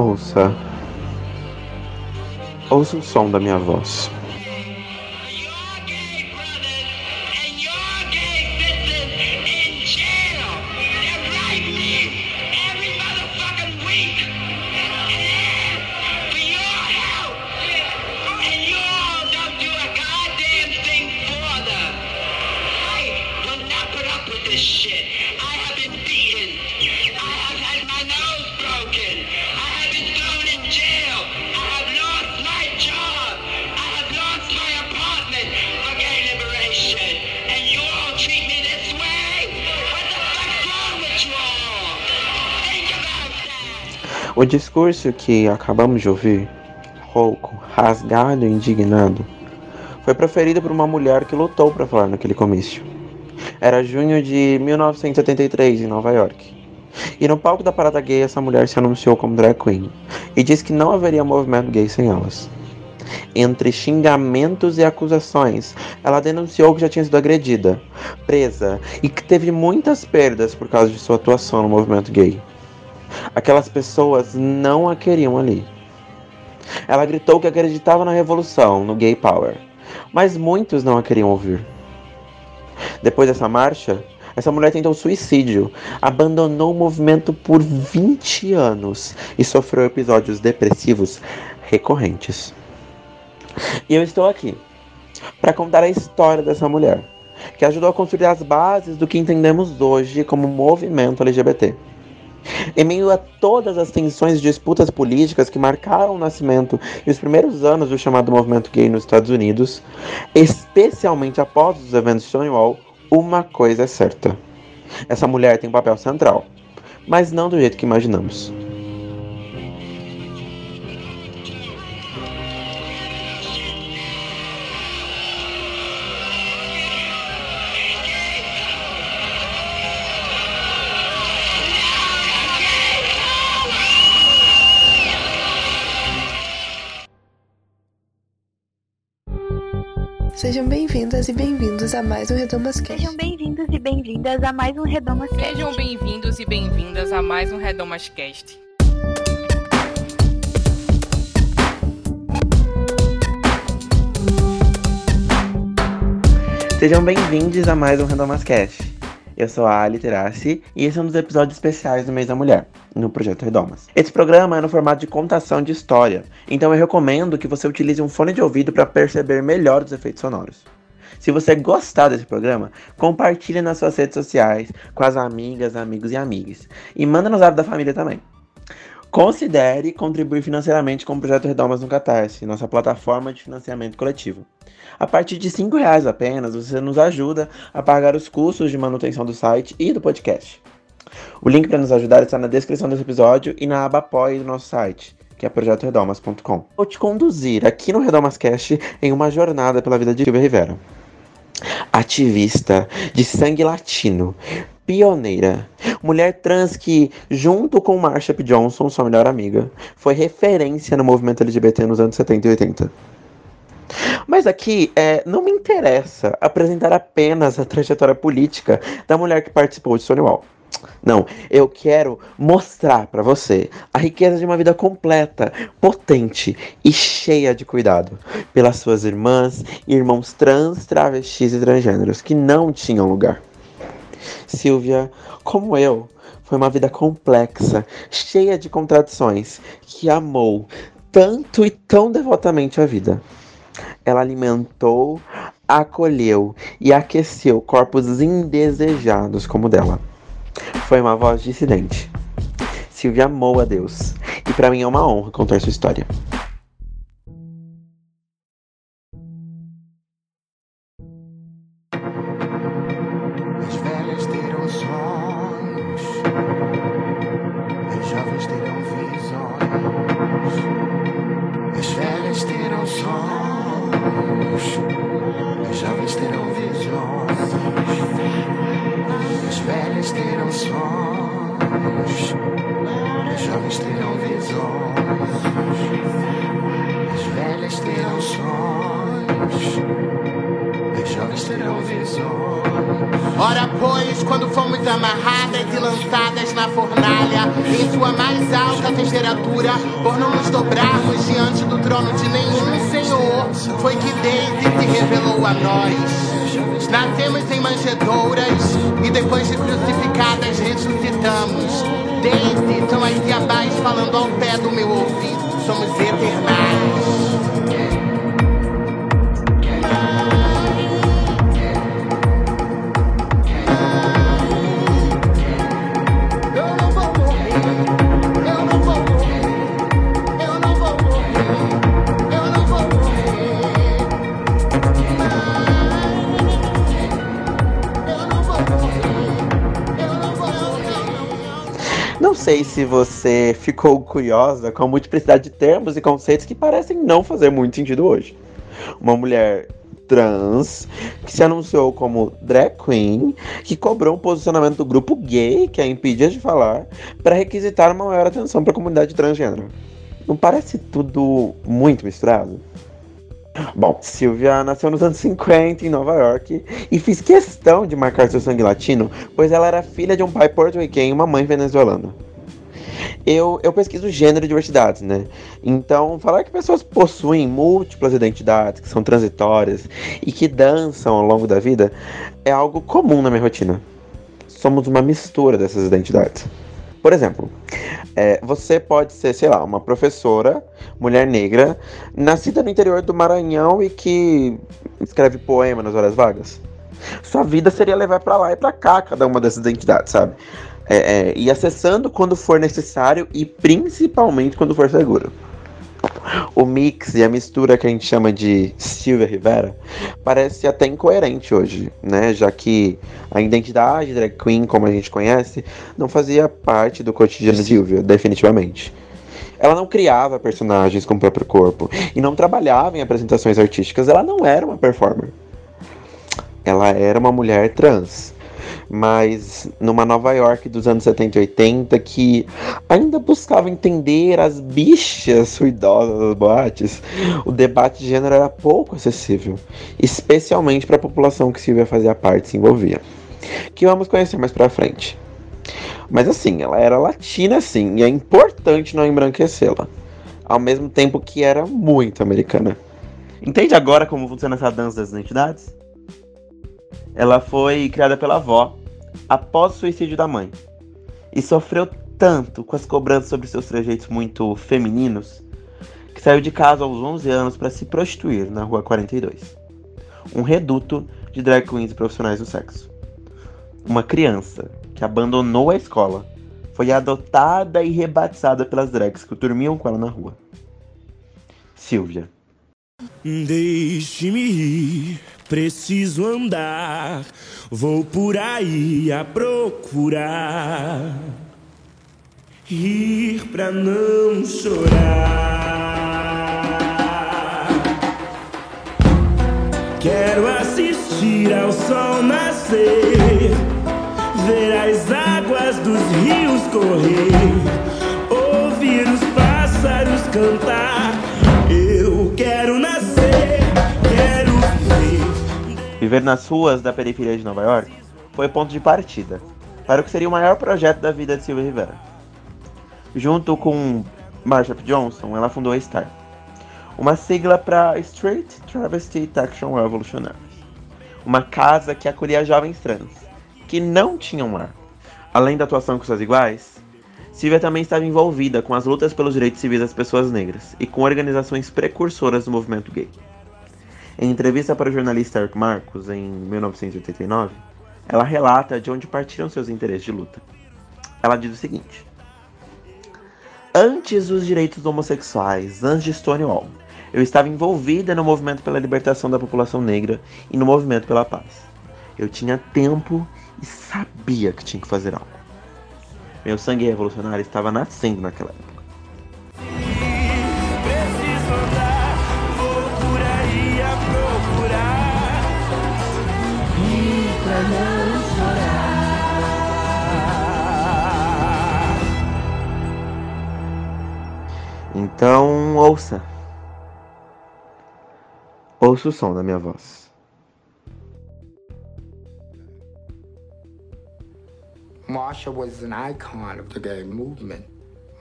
Ouça. Ouça o som da minha voz. O discurso que acabamos de ouvir, rouco, rasgado e indignado, foi proferido por uma mulher que lutou para falar naquele comício. Era junho de 1973 em Nova York. E no palco da parada gay, essa mulher se anunciou como drag queen e disse que não haveria movimento gay sem elas. Entre xingamentos e acusações, ela denunciou que já tinha sido agredida, presa e que teve muitas perdas por causa de sua atuação no movimento gay. Aquelas pessoas não a queriam ali. Ela gritou que acreditava na revolução, no gay power, mas muitos não a queriam ouvir. Depois dessa marcha, essa mulher tentou suicídio, abandonou o movimento por 20 anos e sofreu episódios depressivos recorrentes. E eu estou aqui para contar a história dessa mulher, que ajudou a construir as bases do que entendemos hoje como movimento LGBT. Em meio a todas as tensões e disputas políticas que marcaram o nascimento e os primeiros anos do chamado movimento gay nos Estados Unidos, especialmente após os eventos de Stonewall, uma coisa é certa: essa mulher tem um papel central, mas não do jeito que imaginamos. Bem-vindas e bem-vindos a mais um Redomas Cast. Sejam bem-vindos e bem-vindas a mais um Redomas Cast. Sejam bem-vindos e bem-vindas a mais um Redomas Cast. Sejam bem-vindos a mais um Redomas Cast. Eu sou a Ali Terassi e esse é um dos episódios especiais do Mês da Mulher, no Projeto Redomas. Esse programa é no formato de contação de história, então eu recomendo que você utilize um fone de ouvido para perceber melhor os efeitos sonoros. Se você gostar desse programa, compartilhe nas suas redes sociais, com as amigas, amigos e amigas. E manda no zap da família também. Considere contribuir financeiramente com o Projeto Redomas no Catarse, nossa plataforma de financiamento coletivo. A partir de R$ reais apenas, você nos ajuda a pagar os custos de manutenção do site e do podcast. O link para nos ajudar está na descrição desse episódio e na aba apoie do nosso site, que é projetoredomas.com. Vou te conduzir aqui no Redomascast em uma jornada pela vida de Silvia Rivera. Ativista de sangue latino, pioneira, mulher trans que, junto com Marsha P. Johnson, sua melhor amiga, foi referência no movimento LGBT nos anos 70 e 80. Mas aqui é, não me interessa apresentar apenas a trajetória política da mulher que participou de Stonewall. Não, eu quero mostrar para você a riqueza de uma vida completa, potente e cheia de cuidado pelas suas irmãs e irmãos trans, travestis e transgêneros que não tinham lugar. Silvia, como eu, foi uma vida complexa, cheia de contradições, que amou tanto e tão devotamente a vida. Ela alimentou, acolheu e aqueceu corpos indesejados como o dela. Foi uma voz dissidente. Silvia amou a Deus. E para mim é uma honra contar sua história. Ora, pois, quando fomos amarradas e lançadas na fornalha, em sua mais alta temperatura, por não nos dobrarmos diante do trono de nenhum Senhor, foi que Deus se revelou a nós. Nascemos em manjedouras e depois de crucificadas ressuscitamos. Desde são as diabais falando ao pé do meu ouvido. Somos eternais. Sei se você ficou curiosa com a multiplicidade de termos e conceitos que parecem não fazer muito sentido hoje. Uma mulher trans que se anunciou como drag queen, que cobrou um posicionamento do grupo gay, que a impedia de falar, para requisitar uma maior atenção para a comunidade transgênero. Não parece tudo muito misturado? Bom, Silvia nasceu nos anos 50 em Nova York e fiz questão de marcar seu sangue latino, pois ela era filha de um pai porto-riquenho e uma mãe venezuelana. Eu, eu pesquiso gênero e diversidades, né? Então, falar que pessoas possuem múltiplas identidades, que são transitórias e que dançam ao longo da vida é algo comum na minha rotina. Somos uma mistura dessas identidades. Por exemplo, é, você pode ser, sei lá, uma professora, mulher negra, nascida no interior do Maranhão e que escreve poema nas horas vagas. Sua vida seria levar pra lá e pra cá cada uma dessas identidades, sabe? É, é, e acessando quando for necessário e principalmente quando for seguro. O mix e a mistura que a gente chama de Silvia Rivera parece até incoerente hoje, né? Já que a identidade drag queen, como a gente conhece, não fazia parte do cotidiano de Silvia, definitivamente. Ela não criava personagens com o próprio corpo e não trabalhava em apresentações artísticas. Ela não era uma performer. Ela era uma mulher trans mas numa Nova York dos anos 70 e 80 que ainda buscava entender as bichas ruidosas das boates, o debate de gênero era pouco acessível, especialmente para a população que Silvia fazia parte se envolvia, que vamos conhecer mais pra frente. Mas assim, ela era latina sim, e é importante não embranquecê-la, ao mesmo tempo que era muito americana. Entende agora como funciona essa dança das identidades? Ela foi criada pela avó após o suicídio da mãe e sofreu tanto com as cobranças sobre seus trejeitos muito femininos que saiu de casa aos 11 anos para se prostituir na Rua 42, um reduto de drag queens profissionais do sexo. Uma criança que abandonou a escola foi adotada e rebatizada pelas drags que dormiam com ela na rua. Silvia. Deixe-me ir, preciso andar, vou por aí a procurar. Rir pra não chorar. Quero assistir ao sol nascer, ver as águas dos rios correr, ouvir os pássaros cantar. Viver. Nas ruas da periferia de Nova York foi ponto de partida para o que seria o maior projeto da vida de Silvia Rivera. Junto com Marsha. Johnson, ela fundou a STAR, uma sigla para Street Travesty Action Revolutionaries, uma casa que acolhia jovens trans que não tinham lar. Além da atuação com suas iguais, Silvia também estava envolvida com as lutas pelos direitos civis das pessoas negras e com organizações precursoras do movimento gay. Em entrevista para o jornalista Eric Marcos em 1989, ela relata de onde partiram seus interesses de luta. Ela diz o seguinte: Antes dos direitos homossexuais, antes de Stonewall, eu estava envolvida no movimento pela libertação da população negra e no movimento pela paz. Eu tinha tempo e sabia que tinha que fazer algo. Meu sangue revolucionário estava nascendo naquela época. Então, ouça. Ouça o som da minha voz. Marsha was an icon of the gay movement.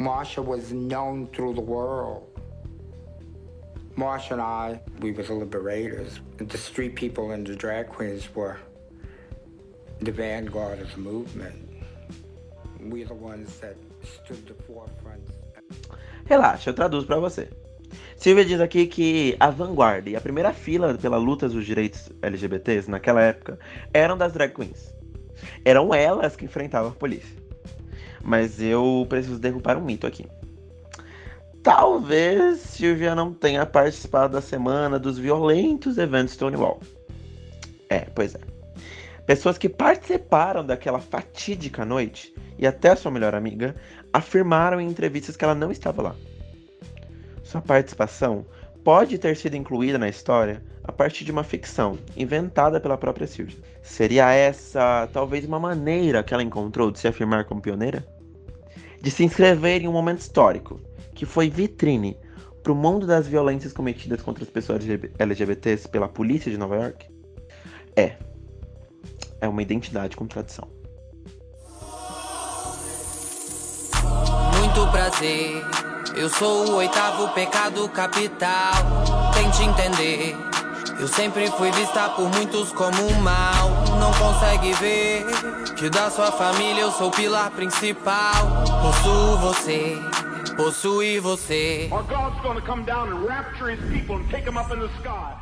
Marsha was known through the world. Marsha and I, we were the liberators. The street people and the drag queens were the vanguard of the movement. We're the ones that stood the forefront. Relaxa, eu traduzo pra você. Silvia diz aqui que a vanguarda e a primeira fila pela luta dos direitos LGBTs naquela época eram das drag queens. Eram elas que enfrentavam a polícia. Mas eu preciso derrubar um mito aqui. Talvez Silvia não tenha participado da semana dos violentos eventos Stonewall. É, pois é. Pessoas que participaram daquela fatídica noite e até sua melhor amiga afirmaram em entrevistas que ela não estava lá. Sua participação pode ter sido incluída na história a partir de uma ficção inventada pela própria Silvia. Seria essa talvez uma maneira que ela encontrou de se afirmar como pioneira? De se inscrever em um momento histórico que foi vitrine para o mundo das violências cometidas contra as pessoas LGBTs pela polícia de Nova York? É. É uma identidade com tradição. Muito prazer. Eu sou o oitavo pecado capital. Tente entender. Eu sempre fui vista por muitos como um mal. Não consegue ver que da sua família eu sou o pilar principal. Possuo você, possui você. Our God's gonna come down and rapture his people and take them up in the sky.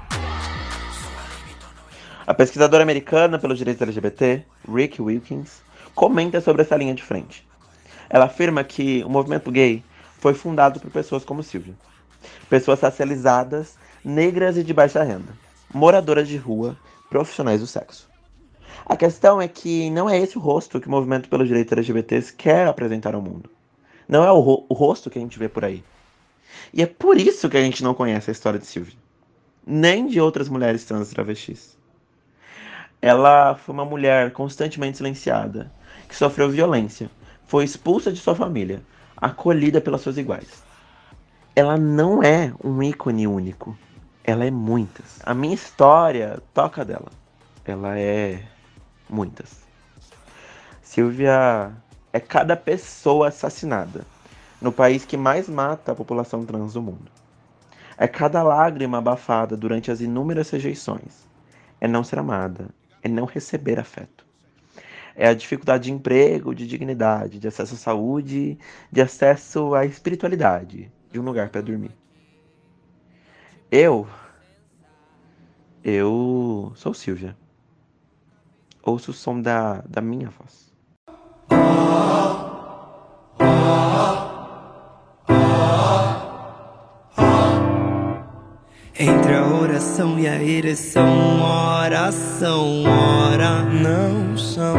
A pesquisadora americana pelos direitos LGBT, Rick Wilkins, comenta sobre essa linha de frente. Ela afirma que o movimento gay foi fundado por pessoas como Silvia. Pessoas racializadas, negras e de baixa renda, moradoras de rua, profissionais do sexo. A questão é que não é esse o rosto que o movimento pelos direitos LGBTs quer apresentar ao mundo. Não é o, ro o rosto que a gente vê por aí. E é por isso que a gente não conhece a história de Silvia, nem de outras mulheres trans e travestis. Ela foi uma mulher constantemente silenciada, que sofreu violência, foi expulsa de sua família, acolhida pelas suas iguais. Ela não é um ícone único, ela é muitas. A minha história toca dela. Ela é muitas. Silvia é cada pessoa assassinada no país que mais mata a população trans do mundo. É cada lágrima abafada durante as inúmeras rejeições. É não ser amada, é não receber afeto. É a dificuldade de emprego, de dignidade, de acesso à saúde, de acesso à espiritualidade, de um lugar para dormir. Eu. Eu sou Silvia. Ouço o som da, da minha voz. Entre a oração e a ereção, oração, ora não são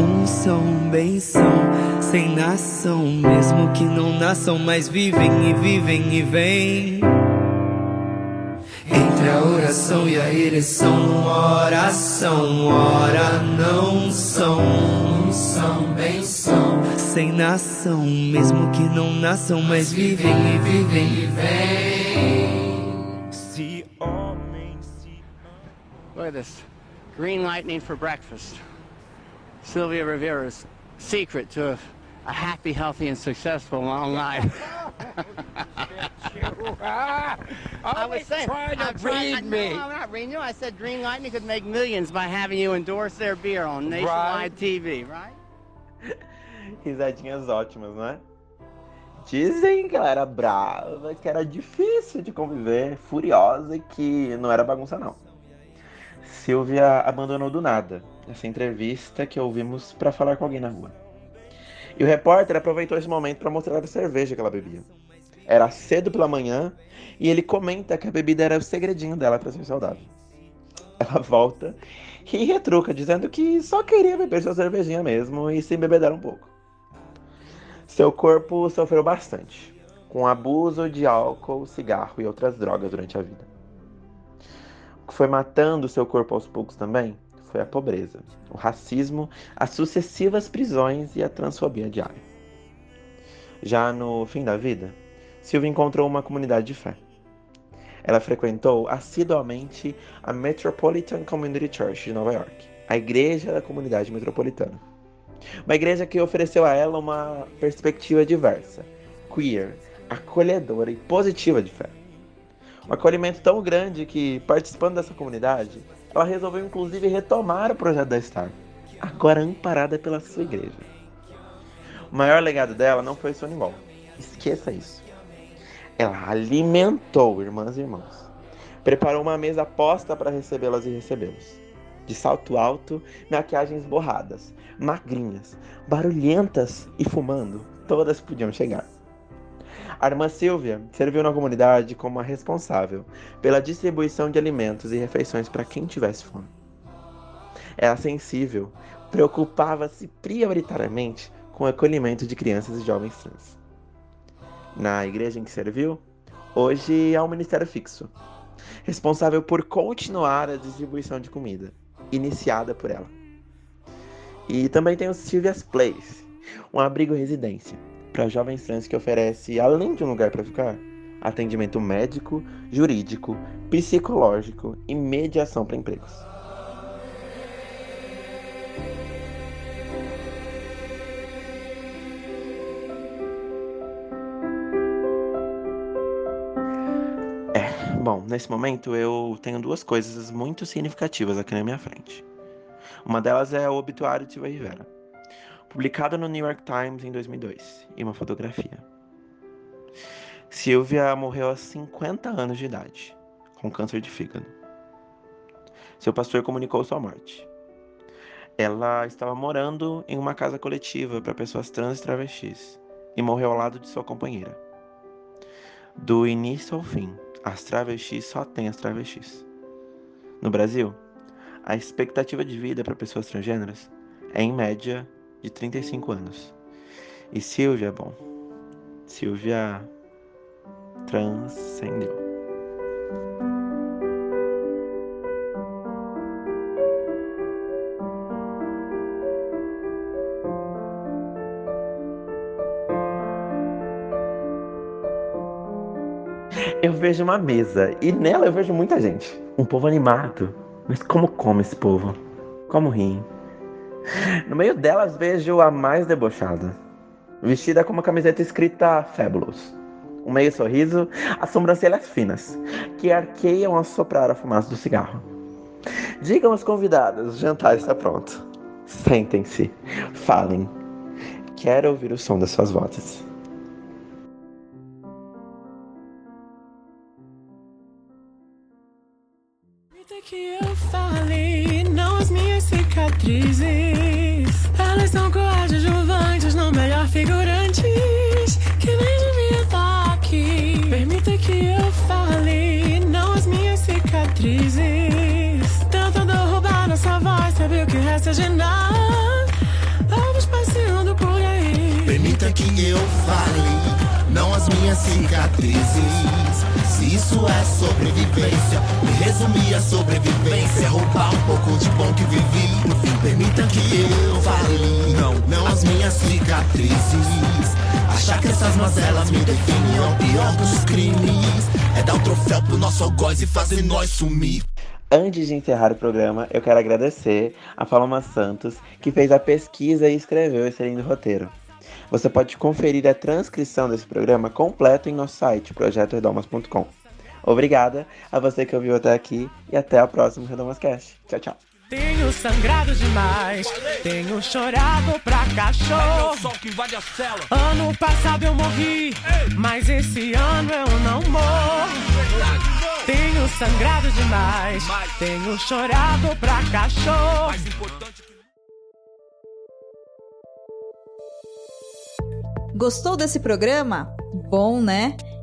um são benção, sem nação, mesmo que não nasçam, mas vivem e vivem e vêm. Entre a oração e a ereção, oração, ora não são um são benção, sem nação, mesmo que não nasçam, mas vivem e vivem e vêm. Se homem, se Look at this. Green lightning for breakfast. Sylvia Rivera's secret to a, a happy, healthy, and successful long life. I was saying, trying to I'm trying- read no, me. I'm not reading you. I said Green Lightning could make millions by having you endorse their beer on nationwide TV, right? Risadinhas ótimas, não é? Dizem que ela era brava, que era difícil de conviver, furiosa e que não era bagunça não. Silvia abandonou do nada essa entrevista que ouvimos para falar com alguém na rua. E o repórter aproveitou esse momento para mostrar a cerveja que ela bebia. Era cedo pela manhã e ele comenta que a bebida era o segredinho dela para ser saudável. Ela volta e retruca, dizendo que só queria beber sua cervejinha mesmo e se embebedar um pouco. Seu corpo sofreu bastante, com abuso de álcool, cigarro e outras drogas durante a vida. O que foi matando seu corpo aos poucos também foi a pobreza, o racismo, as sucessivas prisões e a transfobia diária. Já no fim da vida, Silvia encontrou uma comunidade de fé. Ela frequentou assiduamente a Metropolitan Community Church de Nova York, a igreja da comunidade metropolitana. Uma igreja que ofereceu a ela uma perspectiva diversa, queer, acolhedora e positiva de fé. Um acolhimento tão grande que, participando dessa comunidade, ela resolveu inclusive retomar o projeto da Star, agora amparada pela sua igreja. O maior legado dela não foi Stonewall. Esqueça isso. Ela alimentou irmãs e irmãos. Preparou uma mesa posta para recebê-las e recebê-los. De salto alto, maquiagens borradas, magrinhas, barulhentas e fumando, todas podiam chegar. A irmã Silvia serviu na comunidade como a responsável pela distribuição de alimentos e refeições para quem tivesse fome. Era sensível, preocupava-se prioritariamente com o acolhimento de crianças e jovens trans. Na igreja em que serviu, hoje há um ministério fixo, responsável por continuar a distribuição de comida, iniciada por ela. E também tem o Silvia's Place, um abrigo residência para jovens trans que oferece, além de um lugar para ficar, atendimento médico, jurídico, psicológico e mediação para empregos. Nesse momento eu tenho duas coisas muito significativas aqui na minha frente. Uma delas é o obituário de Silva Rivera, publicado no New York Times em 2002, e uma fotografia. Silvia morreu aos 50 anos de idade, com câncer de fígado. Seu pastor comunicou sua morte. Ela estava morando em uma casa coletiva para pessoas trans e travestis e morreu ao lado de sua companheira. Do início ao fim, as travestis só têm as travestis. No Brasil, a expectativa de vida para pessoas transgêneras é em média de 35 anos. E Silvia, bom, Silvia transcendeu. Eu vejo uma mesa e nela eu vejo muita gente. Um povo animado. Mas como come esse povo? Como riem? No meio delas vejo a mais debochada, vestida com uma camiseta escrita Fabulous. Um meio sorriso, as sobrancelhas finas, que arqueiam ao soprar a fumaça do cigarro. Digam aos convidados, o jantar está pronto. Sentem-se, falem. Quero ouvir o som das suas vozes. Que eu falei, não as minhas cicatrizes. Elas são coadjuvantes, não melhor figurantes. Que nem devia estar aqui. Permita que eu fale, não as minhas cicatrizes. Tentando roubar nossa voz, sabe o que resta de nada? Vamos passeando por aí. Permita que eu fale, não as minhas cicatrizes. Isso é sobrevivência, me resumir a sobrevivência. Roubar um pouco de bom que vivi. No fim, permita que eu fale. Não, não as minhas cicatrizes. Achar que essas mazelas me definem é o pior dos crimes. É dar um troféu pro nosso algoz e fazer nós sumir. Antes de encerrar o programa, eu quero agradecer a Paloma Santos, que fez a pesquisa e escreveu esse lindo roteiro. Você pode conferir a transcrição desse programa completo em nosso site, projetoredomas.com. Obrigada a você que ouviu até aqui e até o próximo Redomascast. Tchau, tchau. Tenho sangrado demais, tenho chorado pra cachorro. Ano passado eu morri, mas esse ano eu não morro. Tenho sangrado demais, tenho chorado pra cachorro. Gostou desse programa? Bom, né?